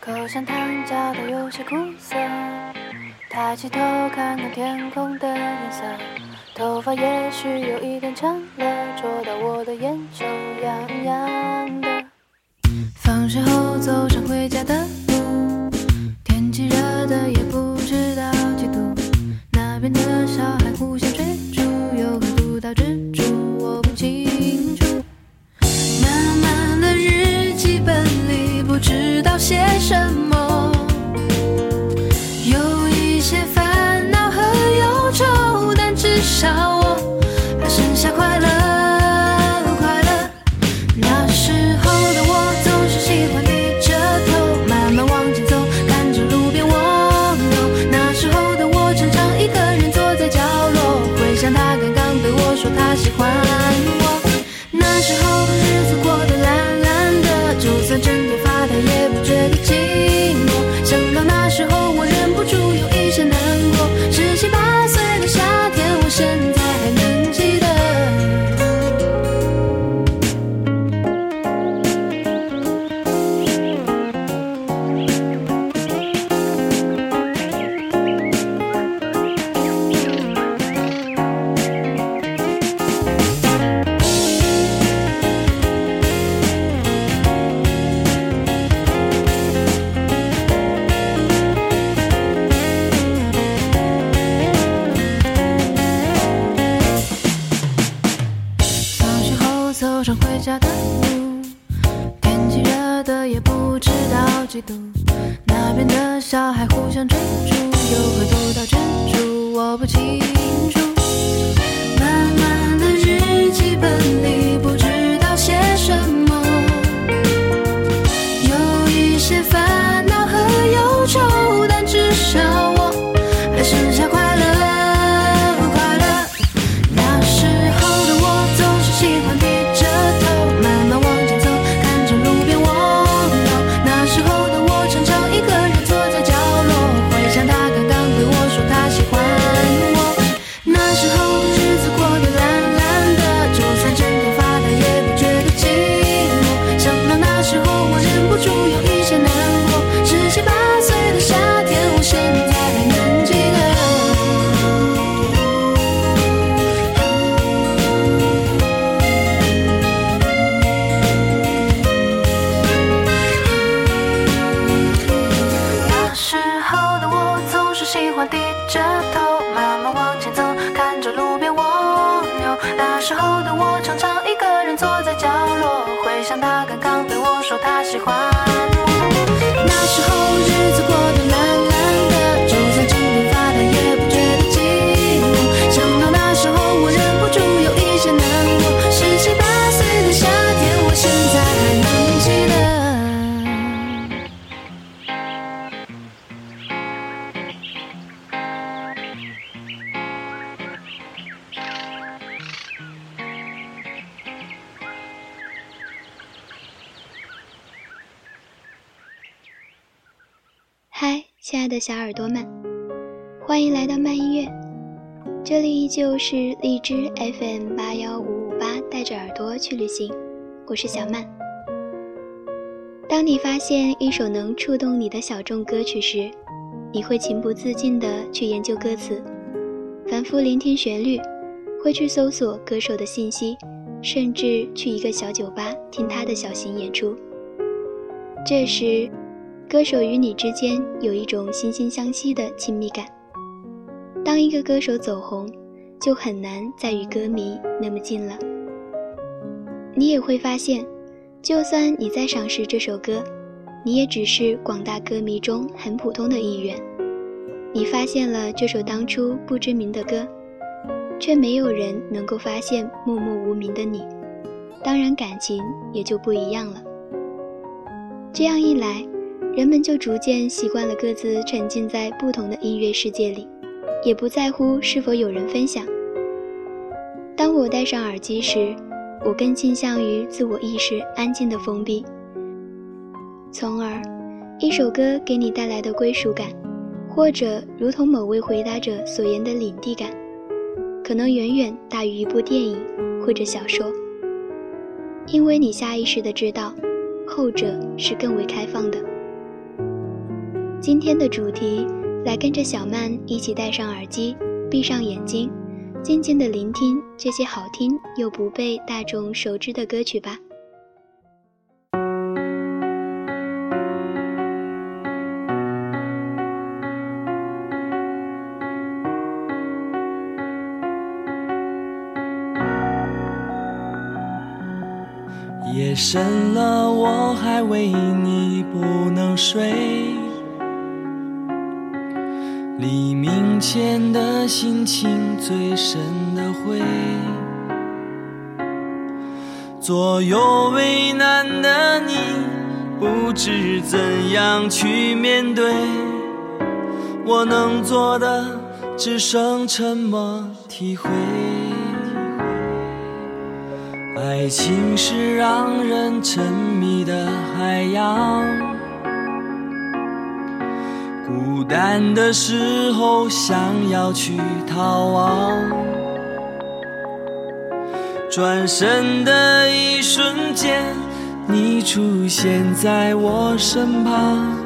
口香糖嚼得有些苦涩，抬起头看看天空的颜色，头发也许有一点长了，戳到我的眼球痒痒。去旅行我是小曼。当你发现一首能触动你的小众歌曲时你会情不自禁的去研究歌词反复聆听旋律会去搜索歌手的信息甚至去一个小酒吧听他的小型演出。这时歌手与你之间有一种惺惺相惜的亲密感。当一个歌手走红就很难再与歌迷那么近了。你也会发现就算你在赏识这首歌你也只是广大歌迷中很普通的一员。你发现了这首当初不知名的歌却没有人能够发现默默无名的你当然感情也就不一样了。这样一来人们就逐渐习惯了各自沉浸在不同的音乐世界里也不在乎是否有人分享。当我戴上耳机时我更倾向于自我意识安静的封闭。从而一首歌给你带来的归属感或者如同某位回答者所言的领地感可能远远大于一部电影或者小说。因为你下意识的知道后者是更为开放的。今天的主题来跟着小曼一起戴上耳机闭上眼睛静静的聆听这些好听又不被大众熟知的歌曲吧。夜深了，我还为你不能睡。前的心情最深的灰，左右为难的你，不知怎样去面对。我能做的只剩沉默体会。爱情是让人沉迷的海洋，孤单的时候想要去逃亡，转身的一瞬间，你出现在我身旁，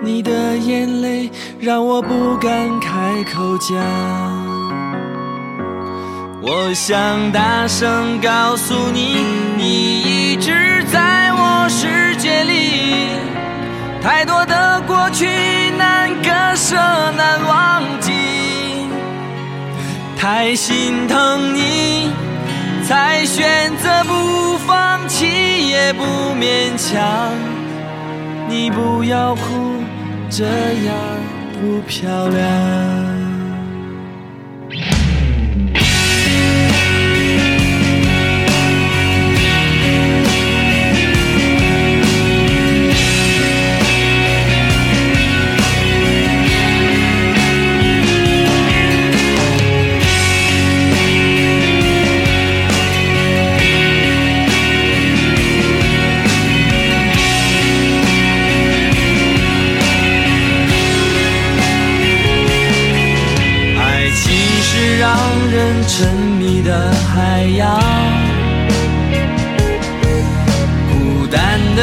你的眼泪让我不敢开口讲。我想大声告诉你，你一直在我世界里。太多的过去难割舍难忘记，太心疼你，才选择不放弃也不勉强。你不要哭，这样不漂亮。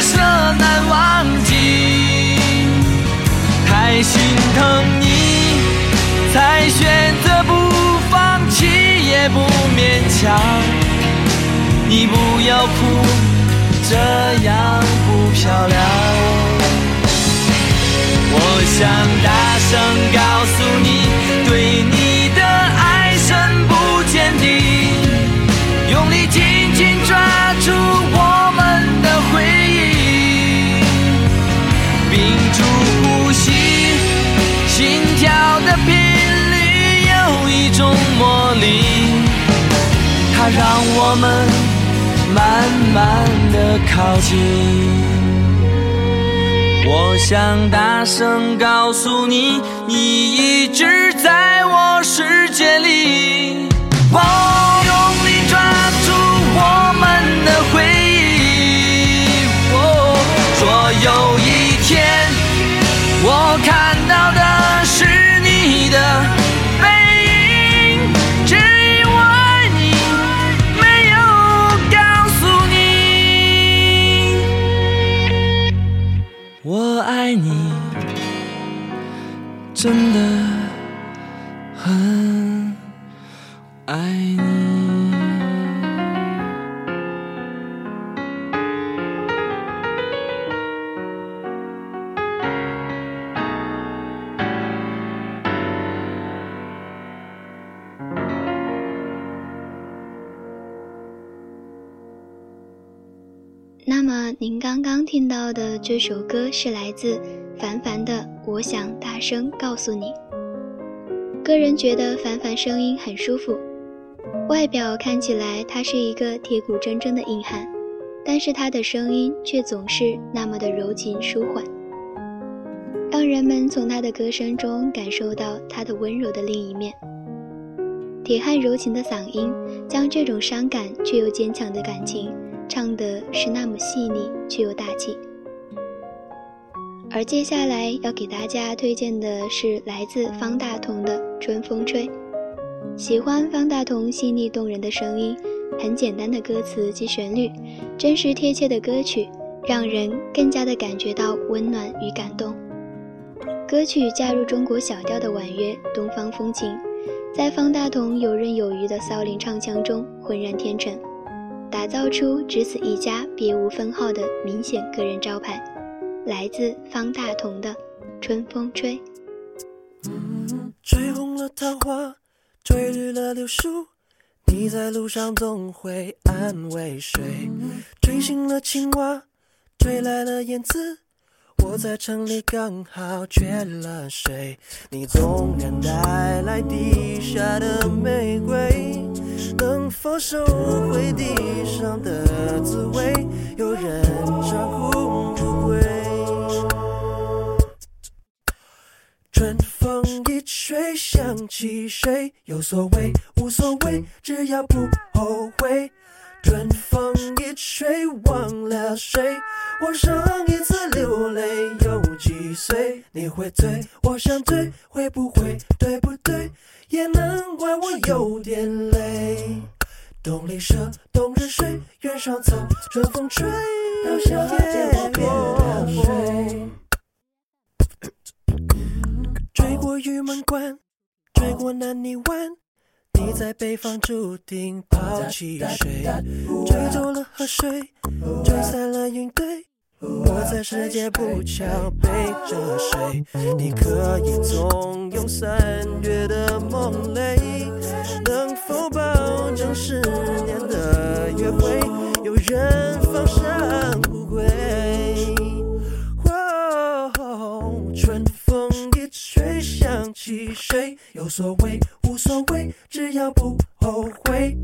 舍难忘记，太心疼你，才选择不放弃也不勉强。你不要哭，这样不漂亮。我想大声告诉你，对你的爱深不见底。用力紧紧抓住种魔力，它让我们慢慢的靠近。我想大声告诉你，你一直在我世界里。真的很爱你。那么您刚刚听到的这首歌是来自凡凡的《我想大声告诉你》。个人觉得凡凡声音很舒服，外表看起来他是一个铁骨铮铮的硬汉，但是他的声音却总是那么的柔情舒缓，让人们从他的歌声中感受到他的温柔的另一面。铁汉柔情的嗓音，将这种伤感却又坚强的感情，唱的是那么细腻却又大气。而接下来要给大家推荐的是来自方大同的《春风吹》。喜欢方大同细腻动人的声音，很简单的歌词及旋律，真实贴切的歌曲，让人更加的感觉到温暖与感动。歌曲加入中国小调的婉约东方风情。在方大同游刃有余的骚灵唱腔中浑然天成，打造出只此一家别无分号的明显个人招牌。来自方大同的《春风吹》。吹红了桃花，吹绿了柳树，你在路上总会安慰谁？吹醒了青蛙，吹来了燕子。我在城里刚好缺了水，你总愿带来地下的玫瑰，能否收回地上的滋味？有人照顾风一吹想起谁？有所谓无所谓，只要不后悔。春风一吹忘了谁？我上一次流泪有几岁？你会醉，我想醉，会不会对不对？也难怪我有点累。冬里蛇，冬日水，原上草，春风吹，到夏天我变了水。过玉门关，追过南泥湾。你在北方注定抛弃谁？吹走了河水，吹散了云堆。我在世界不桥背着谁？你可以纵容三月的梦泪，能否保证十年的约会有人放生无所谓无所谓，只要不后悔。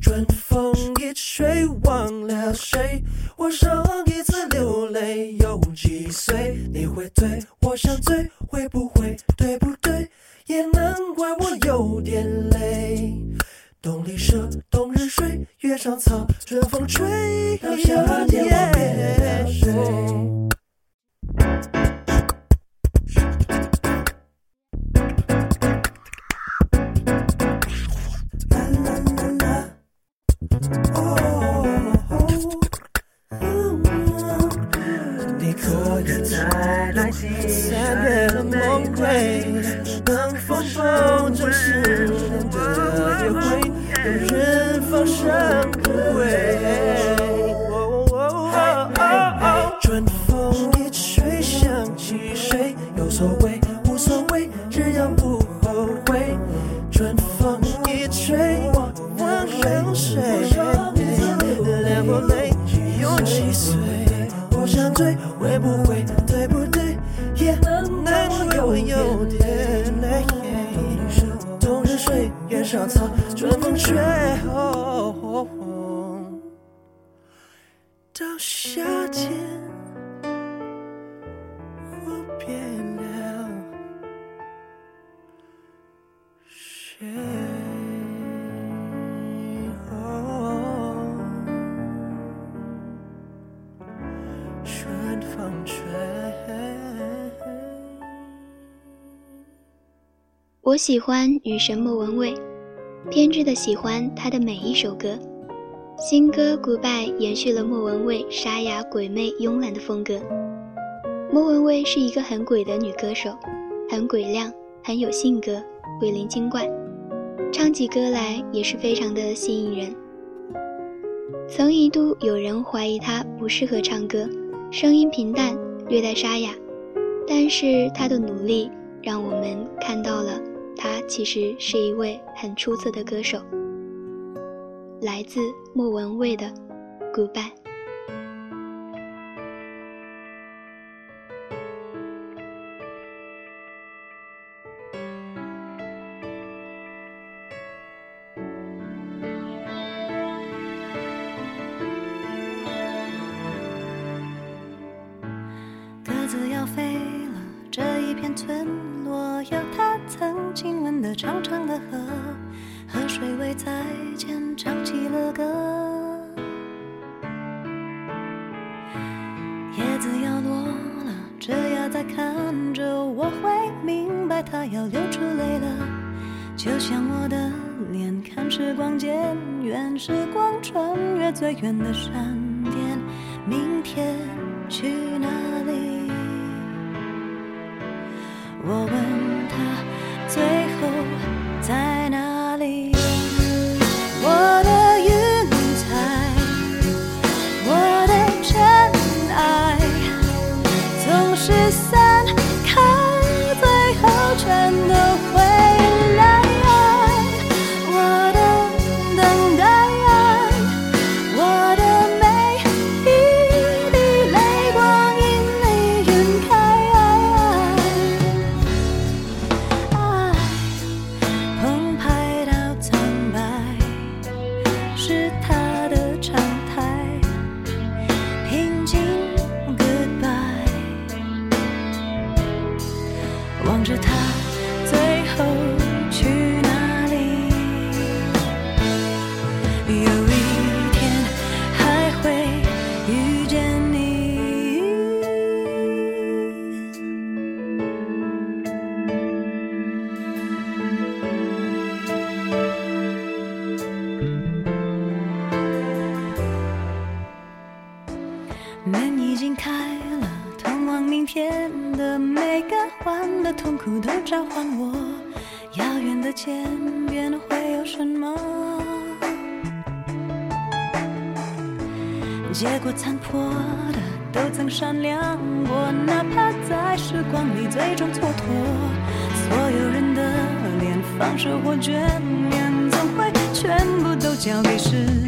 春风一吹忘了谁？我上一次流泪有几岁？你会醉，我想醉，会不会对不对？也难怪我有点累。冬里蛇，冬日睡，月上草，春风吹，到夏天我变了梦归，能否保证十年的约会有人放生原上草，春风吹。到夏天，我喜欢女神莫文蔚，偏执的喜欢她的每一首歌。新歌《Goodbye》延续了莫文蔚沙哑、鬼魅、慵懒的风格。莫文蔚是一个很鬼的女歌手，很鬼亮，很有性格，鬼灵精怪，唱起歌来也是非常的吸引人。曾一度有人怀疑她不适合唱歌，声音平淡，略带沙哑，但是她的努力让我们看到了他其实是一位很出色的歌手。来自莫文蔚的《Goodbye》。片村落，有他曾经吻的长长的河，河水为再见唱起了歌。叶子要落了，这样再看着，我会明白他要流出泪了。就像我的脸，看时光渐远，时光穿越最远的山巅，明天收获眷恋，总会全部都交给时间。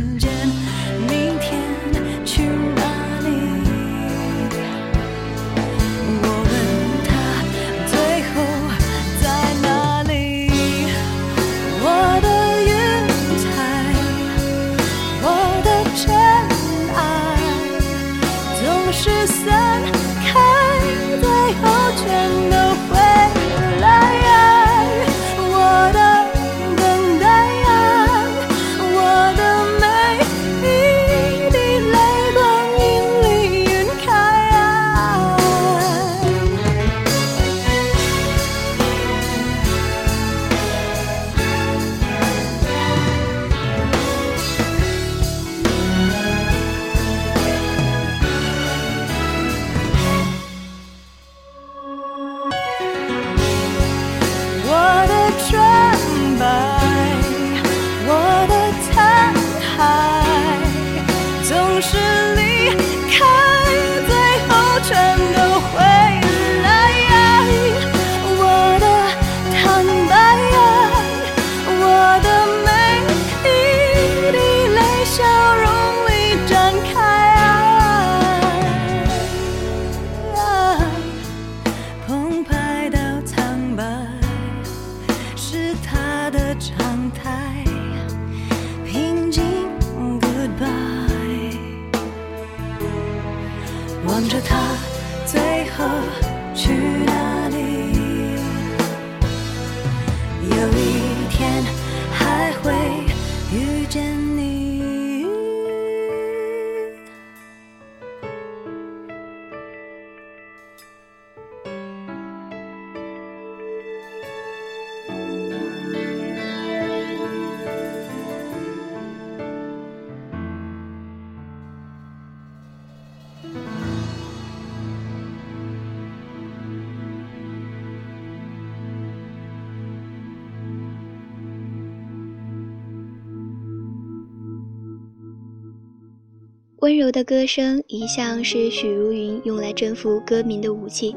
温柔的歌声一向是许茹芸用来征服歌迷的武器，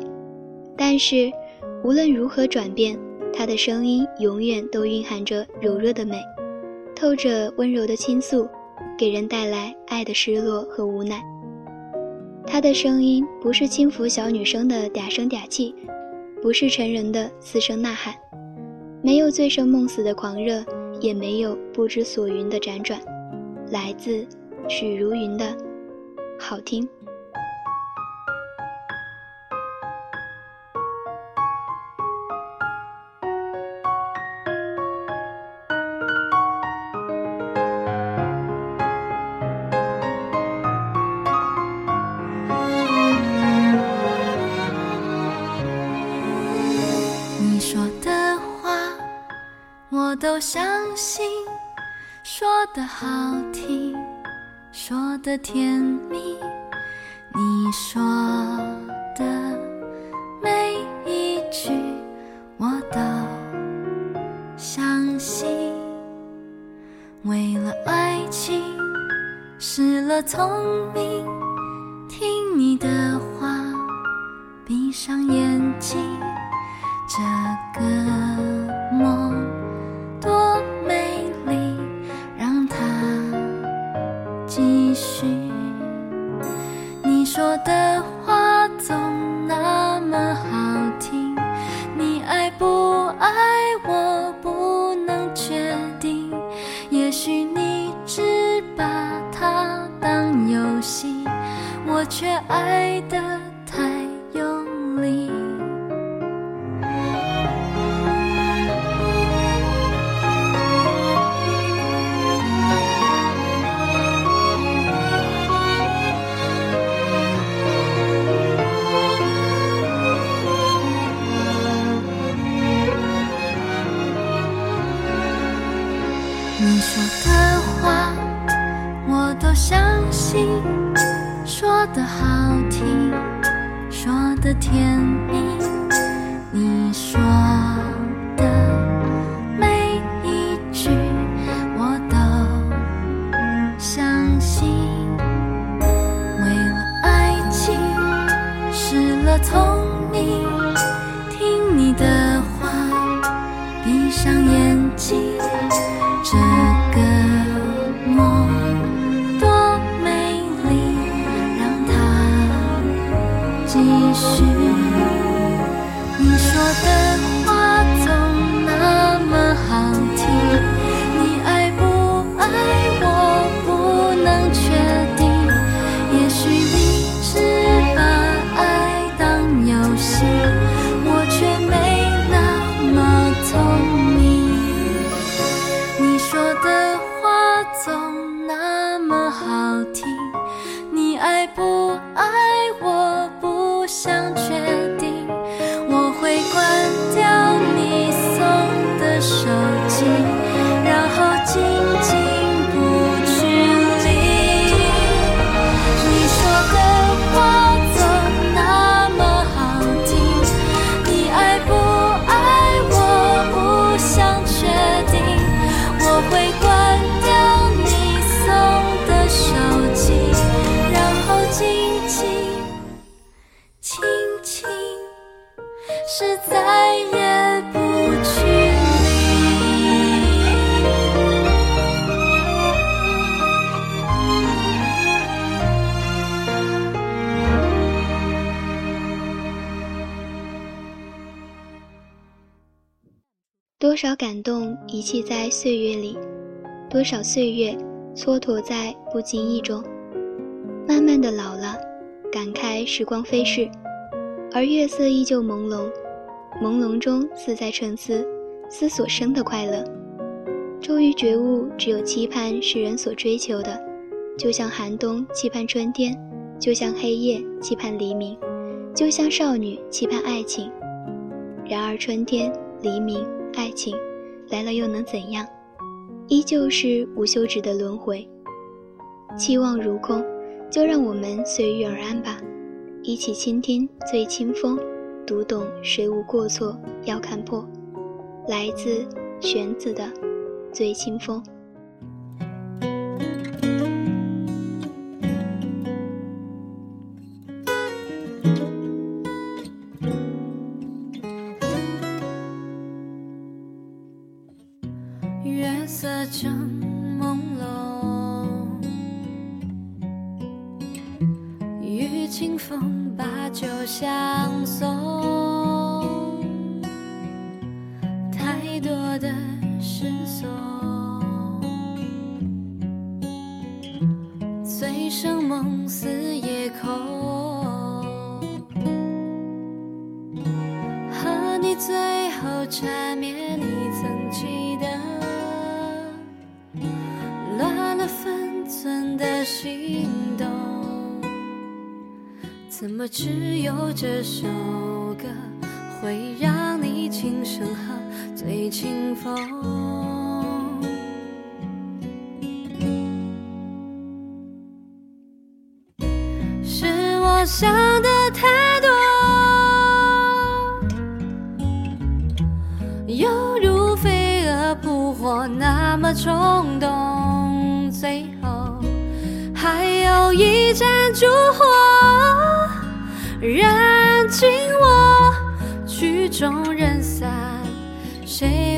但是无论如何转变，她的声音永远都蕴含着柔弱的美，透着温柔的倾诉，给人带来爱的失落和无奈。她的声音不是轻浮小女生的嗲声嗲气，不是成人的嘶声呐喊，没有醉生梦死的狂热，也没有不知所云的辗转，来自许茹芸的好听。你说的话我都相信说的好听。的甜蜜，你说的每一句我都相信。为了爱情失了聪明，多少感动遗弃在岁月里，多少岁月蹉跎在不经意中。慢慢的老了，感慨时光飞逝，而月色依旧朦胧，朦胧中似在沉思，思所生的快乐。终于觉悟，只有期盼是人所追求的，就像寒冬期盼春天，就像黑夜期盼黎明，就像少女期盼爱情。然而春天、黎明、爱情来了又能怎样？依旧是无休止的轮回。期望如空，就让我们随遇而安吧。一起倾听最清风，读懂谁无过错要看破。来自玄子的《醉清风》。与清风把酒相送，太多的失踪，醉生梦死夜空，怎么只有这首歌会让你轻声哼？醉清风，是我想的太多，犹如飞蛾扑火那么冲动，最后还有一盏烛火。燃尽我曲终人散谁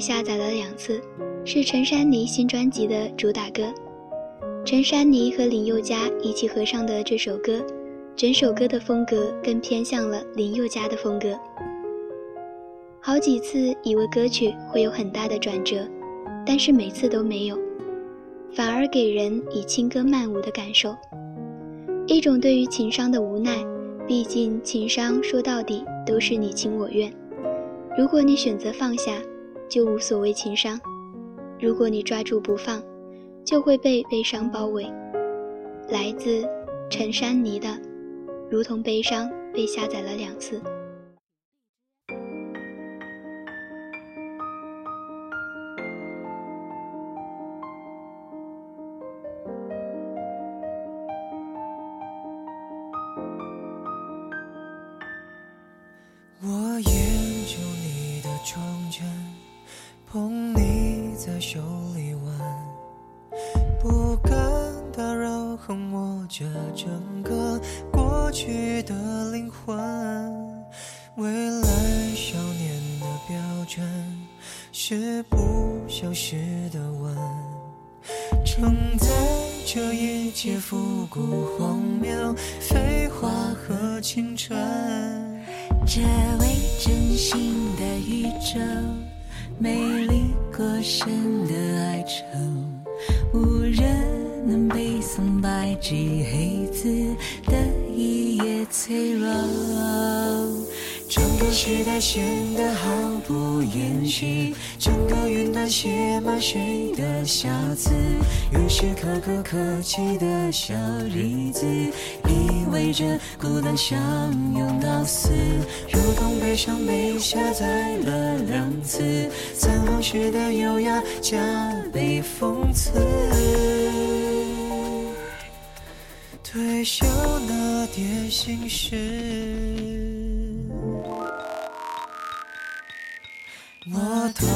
下载了两次是陈珊妮新专辑的主打歌。陈珊妮和林宥嘉一起合唱的这首歌整首歌的风格更偏向了林宥嘉的风格。好几次以为歌曲会有很大的转折但是每次都没有反而给人以轻歌曼舞的感受。一种对于情商的无奈毕竟情商说到底都是你情我愿。如果你选择放下就无所谓情商如果你抓住不放就会被悲伤包围。来自陈珊妮的如同悲伤被下载了两次。纸黑字的一页脆弱，整个时代显得毫不掩饰，整个云端写满谁的瑕疵，有些可歌可泣的小日子，意味着孤单相拥到死，如同悲伤被下载了两次，残酷时的优雅加倍讽刺。退休那点心事。我偷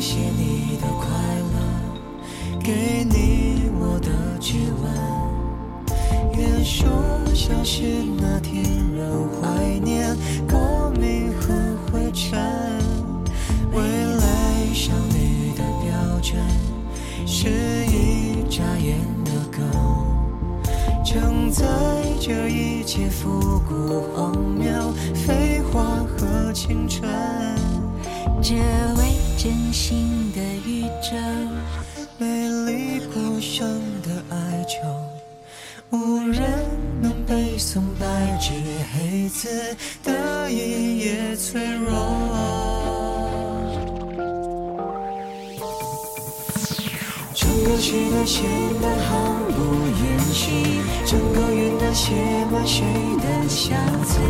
写你的快乐，给你我的指纹。元首消失那天，仍怀念革命和灰尘。未来少女的标准，是在这一切复古荒谬、废话和青春。这位真心的宇宙，美丽孤生的哀愁，无人能背诵白纸黑字的整个时代显得毫不掩饰，整个云端写满谁的瑕疵？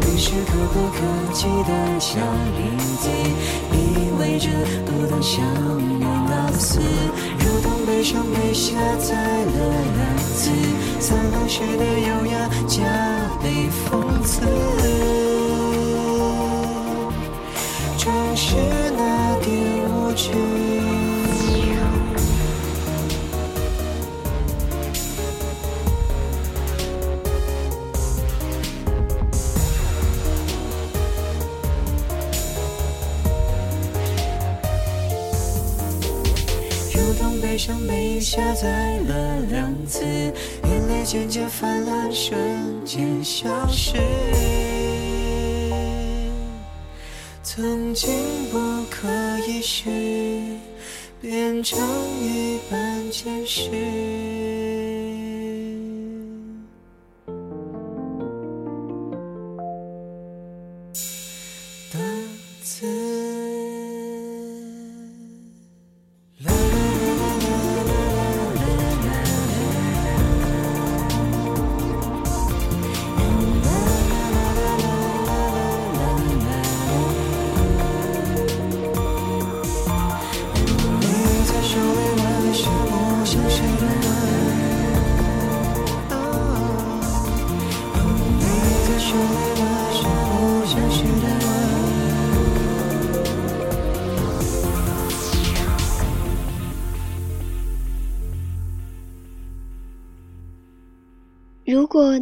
于是可歌可泣的小日子，意味着孤单相拥到死，如同悲伤被下载了两次，残红时的优雅加倍讽刺。正是那点无知。下载了两次，眼泪渐渐泛滥，瞬间消失。曾经不可一世，变成一般见识。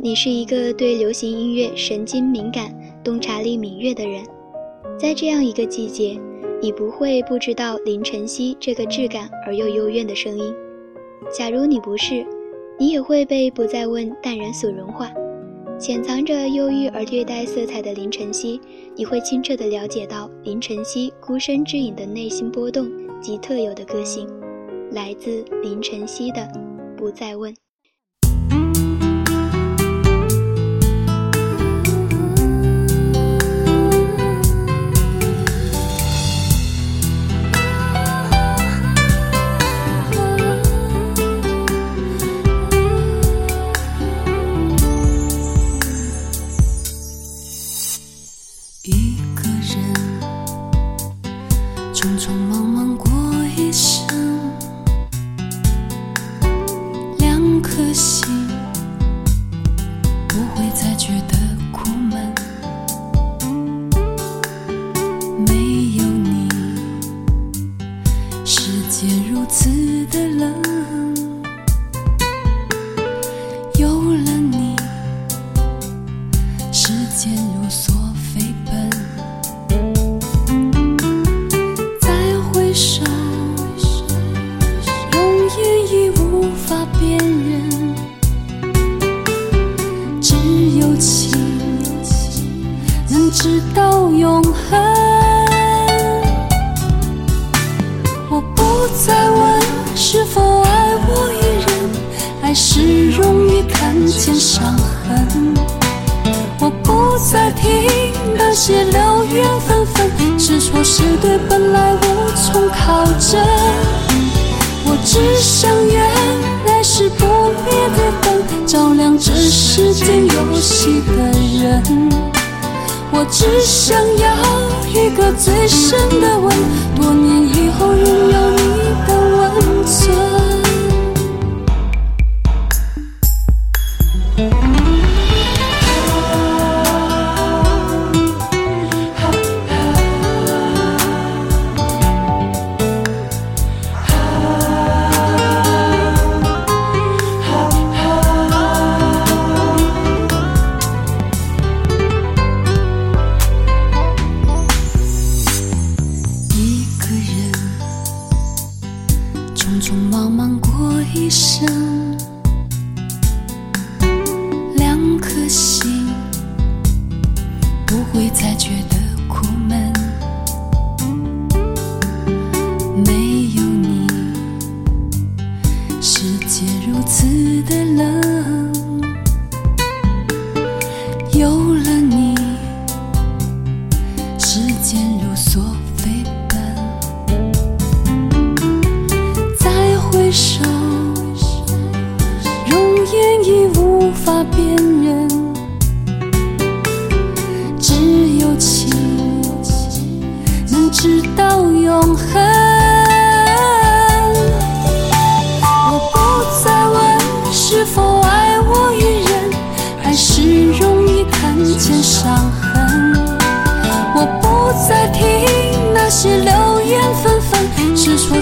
你是一个对流行音乐神经敏感、洞察力敏锐的人，在这样一个季节，你不会不知道林晨曦这个质感而又幽怨的声音。假如你不是，你也会被《不再问》淡然所融化。潜藏着忧郁而略带色彩的林晨曦，你会清澈地了解到林晨曦孤身之影的内心波动及特有的个性，来自林晨曦的《不再问》。匆匆忙忙过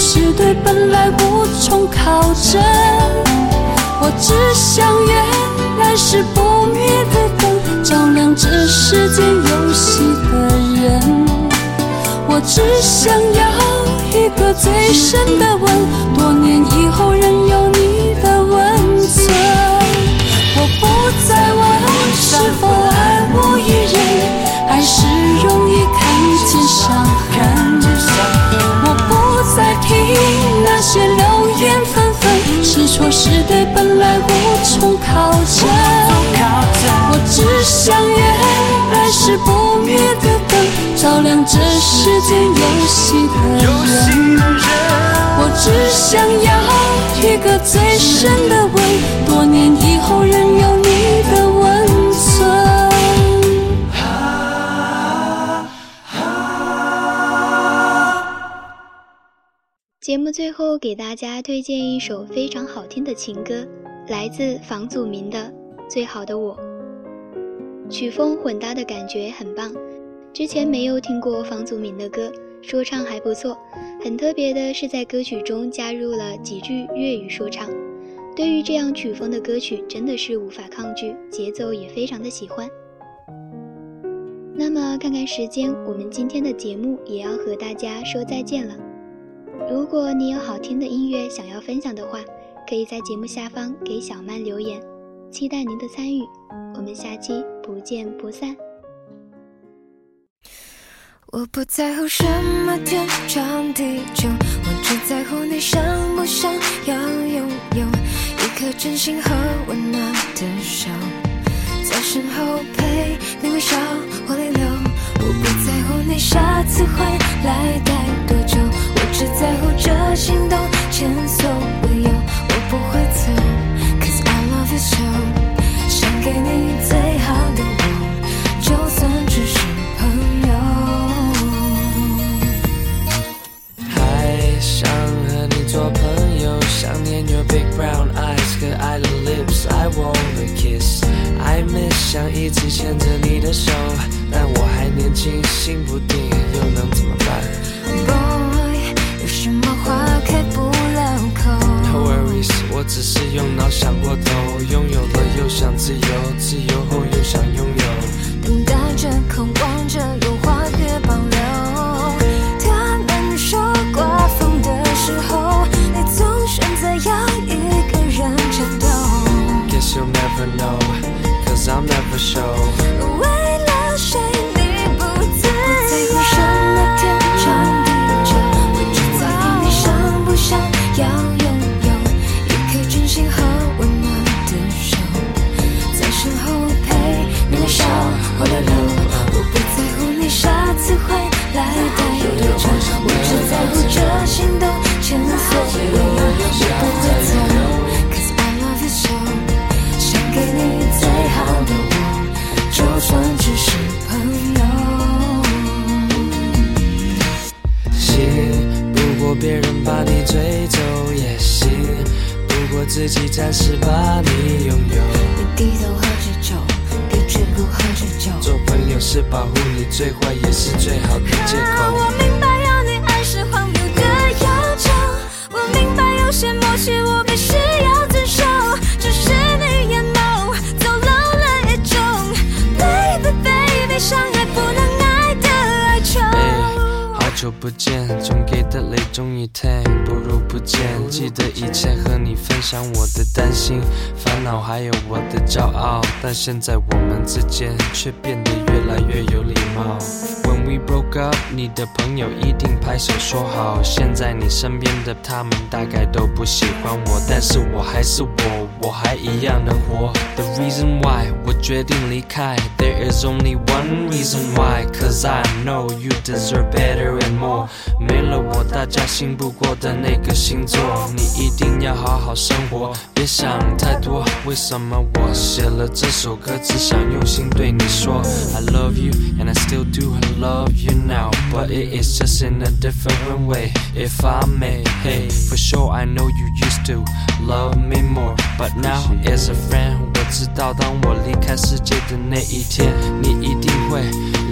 是对本来无从考证。我只想原来是不灭的灯，照亮这世间游戏的人。我只想要一个最深的吻，多年以后仍有你的温存。我不再问是否爱这世间游戏的人。我只想要一个最深的吻，多年以后仍有你的温存。节目最后给大家推荐一首非常好听的情歌，来自房祖名的《最好的我》。曲风混搭的感觉很棒，之前没有听过房祖名的歌，说唱还不错。很特别的是，在歌曲中加入了几句粤语说唱。对于这样曲风的歌曲，真的是无法抗拒，节奏也非常的喜欢。那么看看时间，我们今天的节目也要和大家说再见了。如果你有好听的音乐想要分享的话，可以在节目下方给小曼留言，期待您的参与。我们下期不见不散。我不在乎什么天长地久，我只在乎你想不想要拥有一颗真心和温暖的手，在身后陪你微笑或泪流。我不在乎你下次回来待多久，我只在乎这心动前所未有。我不会走，Cause I love you so，想给你最好的我，就算只是 big brown eyes 可爱的 lips。I wanna kiss。I miss 想一直牵着你的手，但我还年轻，心不定，又能怎么办 Boy，有什么话开不了口？No worries，我只是用脑想过头，拥有了又想自由，自由后又想拥有。等待着，渴望着，现在我们之间却变得越来越有礼貌。We broke up，你的朋友一定拍手说好。现在你身边的他们大概都不喜欢我，但是我还是我，我还一样能活。The reason why 我决定离开，There is only one reason why，cause I know you deserve better and more。没了我，大家信不过的那个星座，你一定要好好生活，别想太多。为什么我写了这首歌，只想用心对你说，I love you and I still do love you now, but it is just in a different way. If I may, hey, for sure I know you used to love me more, but now as a friend，我知道当我离开世界的那一天，你一定会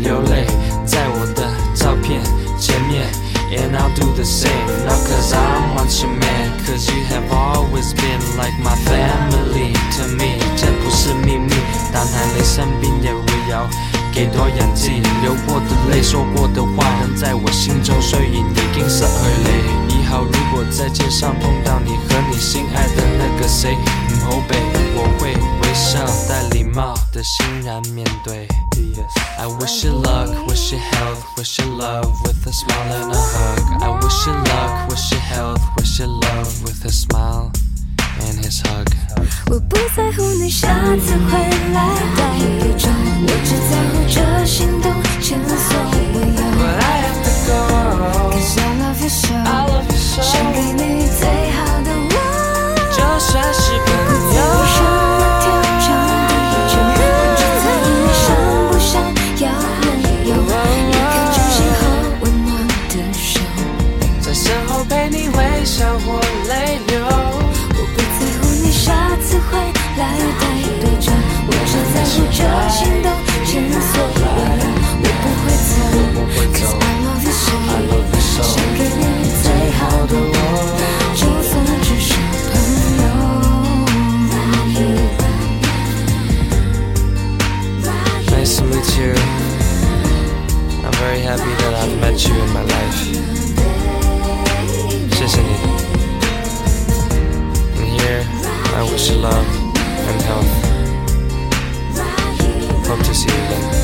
流泪在我的照片前面。And I'll do the same, not cause I want you man, cause you have always been like my family to me. 这不是秘密，但还没生病也围绕 幾多人知，流過的淚，說過的話，仍在我心中，雖然已經失去你。以後如果在街上碰到你和你心愛的那個誰，唔好避，我會微笑帶禮貌的欣然面對。I wish you luck, wish you health, wish you love with a smile and a hug. I wish you luck, wish you health, wish you love with a smile and his hug. 我不在乎你下次回来 happy that I've met you in my life. 谢谢你。And here, I wish you love and health. Hope to see you